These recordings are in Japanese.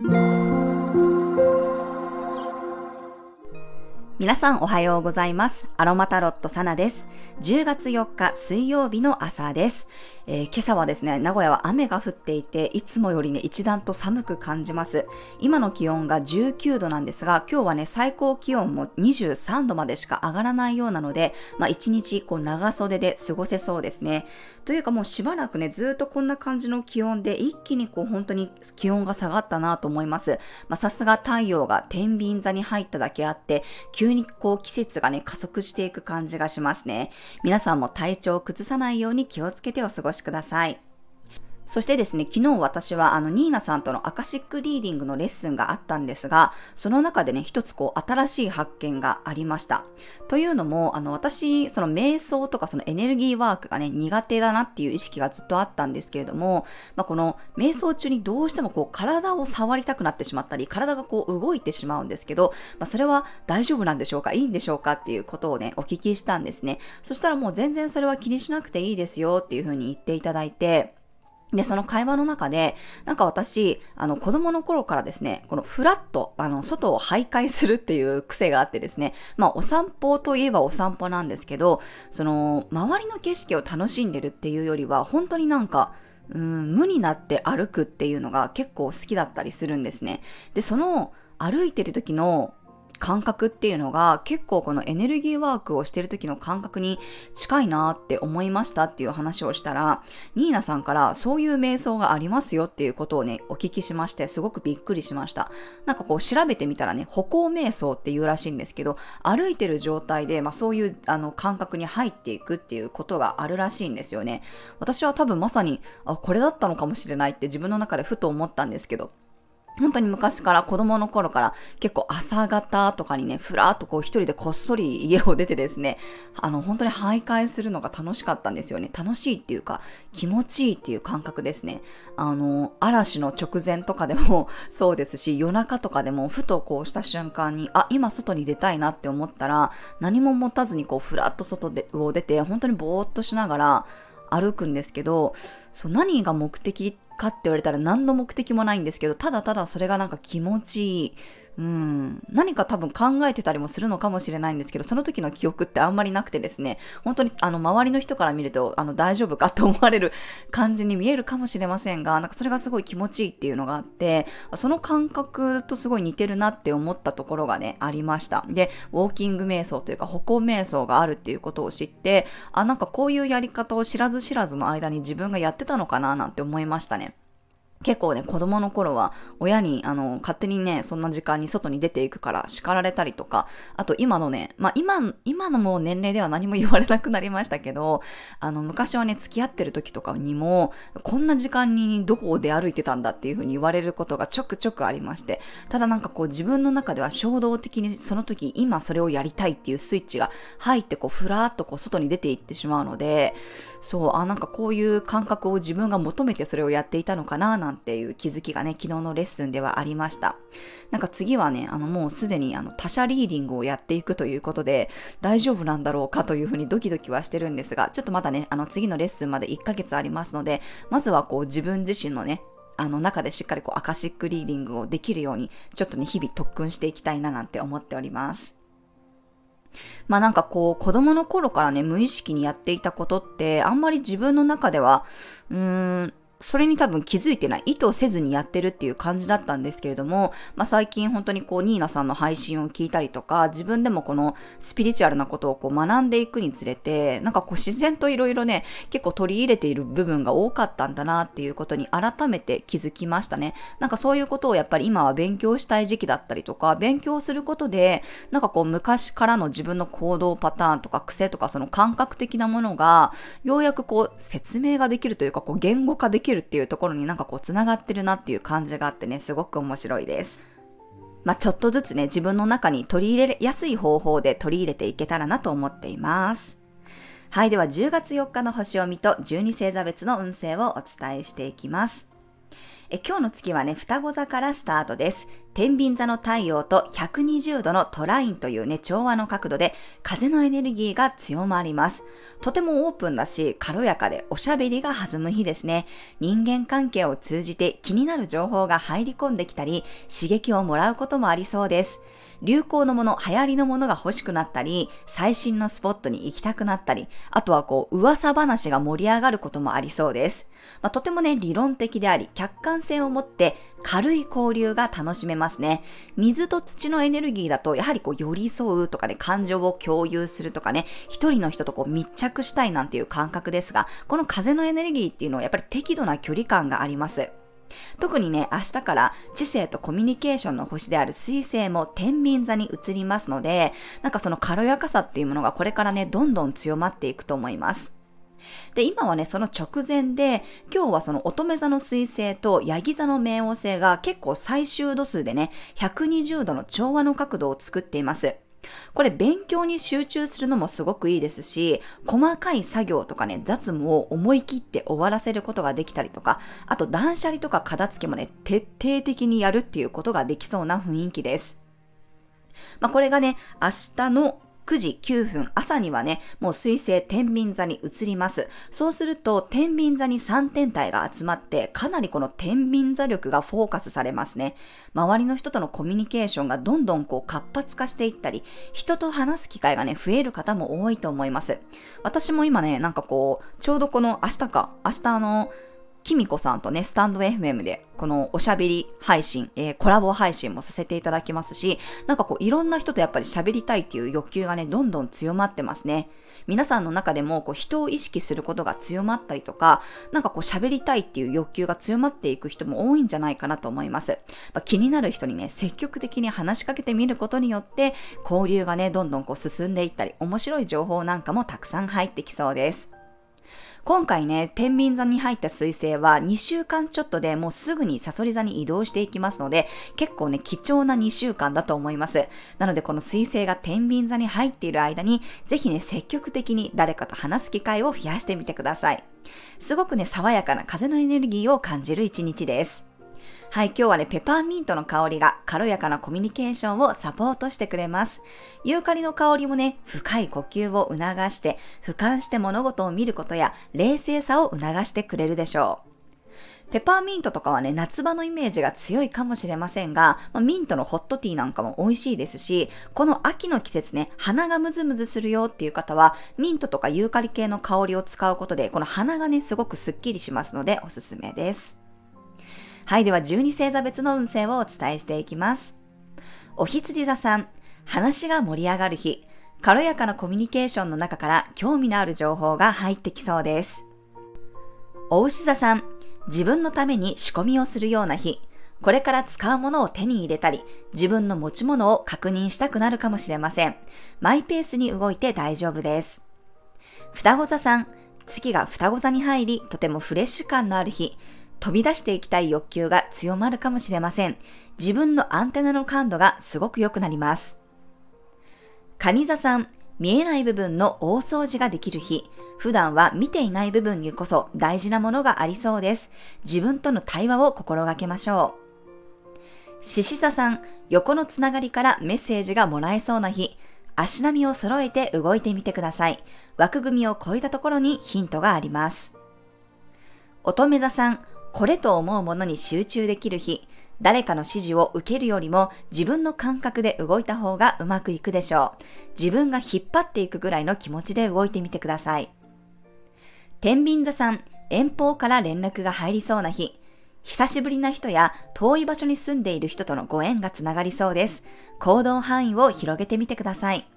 皆さんおはようございます。アロマタロットサナです。10月4日水曜日の朝です。えー、今朝はですね、名古屋は雨が降っていて、いつもよりね、一段と寒く感じます。今の気温が19度なんですが、今日はね、最高気温も23度までしか上がらないようなので、まあ一日こう長袖で過ごせそうですね。というかもうしばらくね、ずっとこんな感じの気温で、一気にこう本当に気温が下がったなと思います。まあさすが太陽が天秤座に入っただけあって、急にこう季節がね、加速していく感じがしますね。皆さんも体調を崩さないように気をつけてお過ごししください。そしてですね、昨日私はあのニーナさんとのアカシックリーディングのレッスンがあったんですが、その中でね、一つこう新しい発見がありました。というのも、あの私、その瞑想とかそのエネルギーワークがね、苦手だなっていう意識がずっとあったんですけれども、まあ、この瞑想中にどうしてもこう体を触りたくなってしまったり、体がこう動いてしまうんですけど、まあ、それは大丈夫なんでしょうか？いいんでしょうかっていうことをね、お聞きしたんですね。そしたらもう全然それは気にしなくていいですよっていうふうに言っていただいて、で、その会話の中で、なんか私、あの、子供の頃からですね、このフラット、あの、外を徘徊するっていう癖があってですね、まあ、お散歩といえばお散歩なんですけど、その、周りの景色を楽しんでるっていうよりは、本当になんか、うん、無になって歩くっていうのが結構好きだったりするんですね。で、その、歩いてる時の感覚っていうのが結構このエネルギーワークをしてる時の感覚に近いなって思いましたっていう話をしたら、ニーナさんからそういう瞑想がありますよっていうことをね、お聞きしまして、すごくびっくりしました。なんかこう調べてみたらね、歩行瞑想っていうらしいんですけど、歩いてる状態で、まあそういうあの感覚に入っていくっていうことがあるらしいんですよね。私は多分まさに、あ、これだったのかもしれないって自分の中でふと思ったんですけど、本当に昔から子供の頃から結構朝方とかにね、ふらっとこう一人でこっそり家を出てですね、あの本当に徘徊するのが楽しかったんですよね。楽しいっていうか気持ちいいっていう感覚ですね。あの、嵐の直前とかでも そうですし、夜中とかでもふとこうした瞬間に、あ、今外に出たいなって思ったら、何も持たずにこうふらっと外でを出て、本当にぼーっとしながら歩くんですけど、そう何が目的ってかって言われたら何の目的もないんですけど、ただただそれがなんか気持ちいい。うん、何か多分考えてたりもするのかもしれないんですけど、その時の記憶ってあんまりなくてですね、本当にあの周りの人から見ると、あの大丈夫かと思われる感じに見えるかもしれませんが、なんかそれがすごい気持ちいいっていうのがあって、その感覚とすごい似てるなって思ったところがね、ありました。で、ウォーキング瞑想というか歩行瞑想があるっていうことを知って、あ、なんかこういうやり方を知らず知らずの間に自分がやってたのかななんて思いましたね。結構ね、子供の頃は親にあの勝手にね、そんな時間に外に出ていくから叱られたりとか、あと今のね、まあ今、今のもう年齢では何も言われなくなりましたけど、あの昔はね、付き合ってる時とかにも、こんな時間にどこを出歩いてたんだっていう風に言われることがちょくちょくありまして、ただなんかこう自分の中では衝動的にその時今それをやりたいっていうスイッチが入ってこうふらーっとこう外に出ていってしまうので、そう、あ、なんかこういう感覚を自分が求めてそれをやっていたのかななんていう気づきがね、昨日のレッスンではありました。なんか次はね、あのもうすでにあの他者リーディングをやっていくということで、大丈夫なんだろうかというふうにドキドキはしてるんですが、ちょっとまだね、あの次のレッスンまで1ヶ月ありますので、まずはこう自分自身のね、あの中でしっかりこうアカシックリーディングをできるように、ちょっとね、日々特訓していきたいななんて思っております。まあなんかこう子供の頃からね無意識にやっていたことってあんまり自分の中ではうーんそれに多分気づいてない、意図せずにやってるっていう感じだったんですけれども、まあ、最近本当にこう、ニーナさんの配信を聞いたりとか、自分でもこのスピリチュアルなことをこう学んでいくにつれて、なんかこう自然といろいろね、結構取り入れている部分が多かったんだなっていうことに改めて気づきましたね。なんかそういうことをやっぱり今は勉強したい時期だったりとか、勉強することで、なんかこう昔からの自分の行動パターンとか癖とかその感覚的なものが、ようやくこう説明ができるというか、こう言語化できるきるっていうところになんかこう繋がってるなっていう感じがあってね、すごく面白いです。まあ、ちょっとずつね、自分の中に取り入れやすい方法で取り入れていけたらなと思っています。はい、では10月4日の星を見と12星座別の運勢をお伝えしていきます。え今日の月はね、双子座からスタートです。天秤座の太陽と120度のトラインというね、調和の角度で風のエネルギーが強まります。とてもオープンだし、軽やかでおしゃべりが弾む日ですね。人間関係を通じて気になる情報が入り込んできたり、刺激をもらうこともありそうです。流行のもの、流行りのものが欲しくなったり、最新のスポットに行きたくなったり、あとはこう、噂話が盛り上がることもありそうです。まあ、とてもね、理論的であり、客観性を持って軽い交流が楽しめますね。水と土のエネルギーだと、やはりこう、寄り添うとかね、感情を共有するとかね、一人の人とこう、密着したいなんていう感覚ですが、この風のエネルギーっていうのはやっぱり適度な距離感があります。特にね、明日から知性とコミュニケーションの星である水星も天秤座に移りますので、なんかその軽やかさっていうものがこれからね、どんどん強まっていくと思います。で、今はね、その直前で、今日はその乙女座の水星とヤギ座の冥王星が結構最終度数でね、120度の調和の角度を作っています。これ勉強に集中するのもすごくいいですし、細かい作業とかね、雑務を思い切って終わらせることができたりとか、あと断捨離とか片付けもね、徹底的にやるっていうことができそうな雰囲気です。まあ、これがね、明日の9時9分、朝にはね、もう水星天秤座に移ります。そうすると、天秤座に3天体が集まって、かなりこの天秤座力がフォーカスされますね。周りの人とのコミュニケーションがどんどんこう活発化していったり、人と話す機会がね、増える方も多いと思います。私も今ね、なんかこう、ちょうどこの明日か、明日あの、きみこさんとね、スタンド FM で、このおしゃべり配信、えー、コラボ配信もさせていただきますし、なんかこう、いろんな人とやっぱり喋りたいっていう欲求がね、どんどん強まってますね。皆さんの中でも、こう、人を意識することが強まったりとか、なんかこう、喋りたいっていう欲求が強まっていく人も多いんじゃないかなと思います。まあ、気になる人にね、積極的に話しかけてみることによって、交流がね、どんどんこう、進んでいったり、面白い情報なんかもたくさん入ってきそうです。今回ね、天秤座に入った彗星は2週間ちょっとでもうすぐにサソリ座に移動していきますので、結構ね、貴重な2週間だと思います。なのでこの水星が天秤座に入っている間に、ぜひね、積極的に誰かと話す機会を増やしてみてください。すごくね、爽やかな風のエネルギーを感じる一日です。はい、今日はね、ペパーミントの香りが軽やかなコミュニケーションをサポートしてくれます。ユーカリの香りもね、深い呼吸を促して、俯瞰して物事を見ることや冷静さを促してくれるでしょう。ペパーミントとかはね、夏場のイメージが強いかもしれませんが、ま、ミントのホットティーなんかも美味しいですし、この秋の季節ね、鼻がムズムズするよっていう方は、ミントとかユーカリ系の香りを使うことで、この鼻がね、すごくスッキリしますのでおすすめです。はい、では12星座別の運勢をお伝えしていきます。お羊座さん、話が盛り上がる日、軽やかなコミュニケーションの中から興味のある情報が入ってきそうです。お牛座さん、自分のために仕込みをするような日、これから使うものを手に入れたり、自分の持ち物を確認したくなるかもしれません。マイペースに動いて大丈夫です。双子座さん、月が双子座に入り、とてもフレッシュ感のある日、飛び出していきたい欲求が強まるかもしれません。自分のアンテナの感度がすごく良くなります。蟹座さん、見えない部分の大掃除ができる日。普段は見ていない部分にこそ大事なものがありそうです。自分との対話を心がけましょう。獅子座さん、横のつながりからメッセージがもらえそうな日。足並みを揃えて動いてみてください。枠組みを超えたところにヒントがあります。乙女座さん、これと思うものに集中できる日、誰かの指示を受けるよりも自分の感覚で動いた方がうまくいくでしょう。自分が引っ張っていくぐらいの気持ちで動いてみてください。天秤座さん、遠方から連絡が入りそうな日、久しぶりな人や遠い場所に住んでいる人とのご縁がつながりそうです。行動範囲を広げてみてください。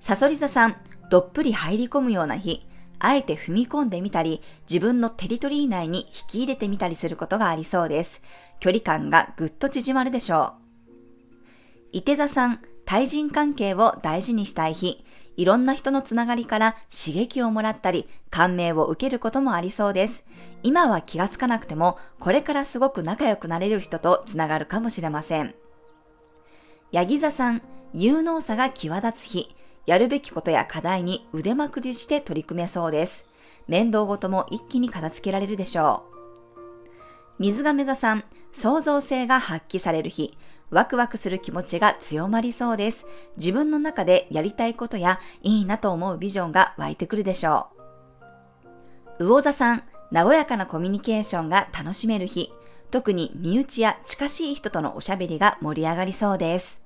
サソリ座さん、どっぷり入り込むような日、あえて踏み込んでみたり、自分のテリトリー内に引き入れてみたりすることがありそうです。距離感がぐっと縮まるでしょう。伊手座さん、対人関係を大事にしたい日、いろんな人のつながりから刺激をもらったり、感銘を受けることもありそうです。今は気がつかなくても、これからすごく仲良くなれる人とつながるかもしれません。ヤギ座さん、有能さが際立つ日、やるべきことや課題に腕まくりして取り組めそうです。面倒ごとも一気に片付けられるでしょう。水亀座さん、創造性が発揮される日。ワクワクする気持ちが強まりそうです。自分の中でやりたいことやいいなと思うビジョンが湧いてくるでしょう。魚座さん、和やかなコミュニケーションが楽しめる日。特に身内や近しい人とのおしゃべりが盛り上がりそうです。